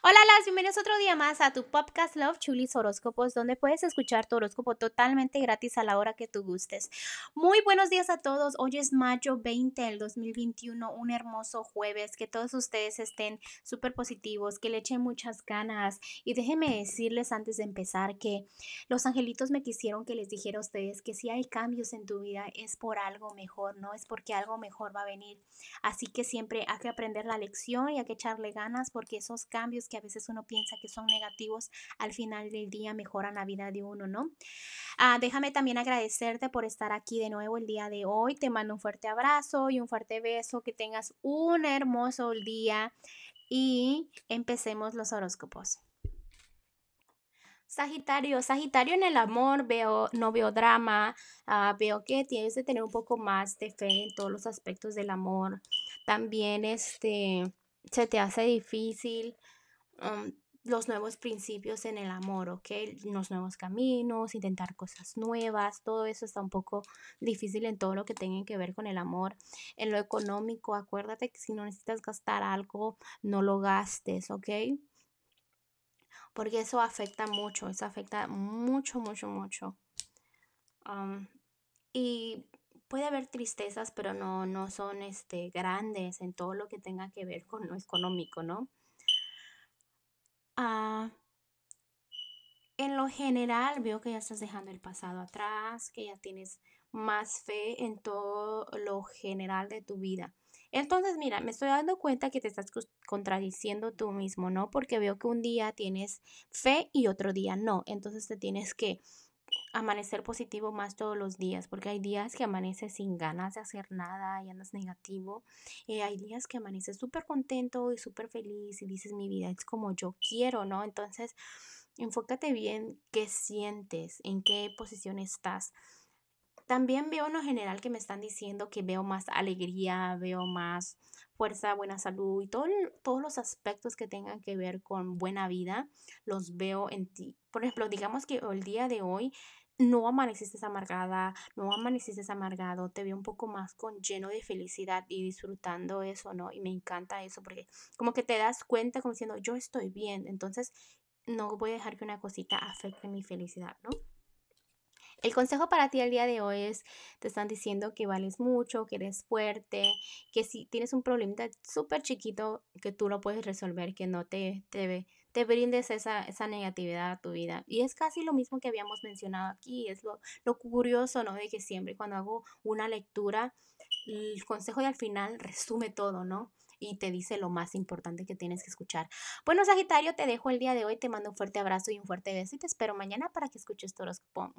Hola, las bienvenidos otro día más a tu podcast Love Chulis Horóscopos, donde puedes escuchar tu horóscopo totalmente gratis a la hora que tú gustes. Muy buenos días a todos. Hoy es mayo 20 del 2021, un hermoso jueves. Que todos ustedes estén súper positivos, que le echen muchas ganas. Y déjenme decirles antes de empezar que los angelitos me quisieron que les dijera a ustedes que si hay cambios en tu vida es por algo mejor, no es porque algo mejor va a venir. Así que siempre hay que aprender la lección y hay que echarle ganas porque esos cambios que a veces uno piensa que son negativos, al final del día mejoran la vida de uno, ¿no? Ah, déjame también agradecerte por estar aquí de nuevo el día de hoy. Te mando un fuerte abrazo y un fuerte beso. Que tengas un hermoso día y empecemos los horóscopos. Sagitario, Sagitario en el amor veo, no veo drama, ah, veo que tienes que tener un poco más de fe en todos los aspectos del amor. También este se te hace difícil Um, los nuevos principios en el amor, ¿ok? Los nuevos caminos, intentar cosas nuevas, todo eso está un poco difícil en todo lo que tenga que ver con el amor. En lo económico, acuérdate que si no necesitas gastar algo, no lo gastes, ¿ok? Porque eso afecta mucho, eso afecta mucho, mucho, mucho. Um, y puede haber tristezas, pero no, no son este, grandes en todo lo que tenga que ver con lo económico, ¿no? Ah, en lo general veo que ya estás dejando el pasado atrás, que ya tienes más fe en todo lo general de tu vida. Entonces, mira, me estoy dando cuenta que te estás contradiciendo tú mismo, ¿no? Porque veo que un día tienes fe y otro día no. Entonces te tienes que amanecer positivo más todos los días, porque hay días que amaneces sin ganas de hacer nada y andas negativo, y hay días que amaneces súper contento y súper feliz y dices mi vida es como yo quiero, ¿no? Entonces, enfócate bien qué sientes, en qué posición estás. También veo en lo general que me están diciendo que veo más alegría, veo más fuerza, buena salud y todo, todos los aspectos que tengan que ver con buena vida, los veo en ti. Por ejemplo, digamos que el día de hoy no amaneciste amargada, no amaneciste amargado, te veo un poco más con lleno de felicidad y disfrutando eso, ¿no? Y me encanta eso porque como que te das cuenta como diciendo, yo estoy bien, entonces no voy a dejar que una cosita afecte mi felicidad, ¿no? El consejo para ti al día de hoy es, te están diciendo que vales mucho, que eres fuerte, que si tienes un problemita súper chiquito, que tú lo puedes resolver, que no te, te, te brindes esa, esa, negatividad a tu vida. Y es casi lo mismo que habíamos mencionado aquí, es lo, lo curioso, ¿no? De que siempre cuando hago una lectura, el consejo de al final resume todo, ¿no? Y te dice lo más importante que tienes que escuchar. Bueno, Sagitario, te dejo el día de hoy, te mando un fuerte abrazo y un fuerte beso y te espero mañana para que escuches tu horóscopo.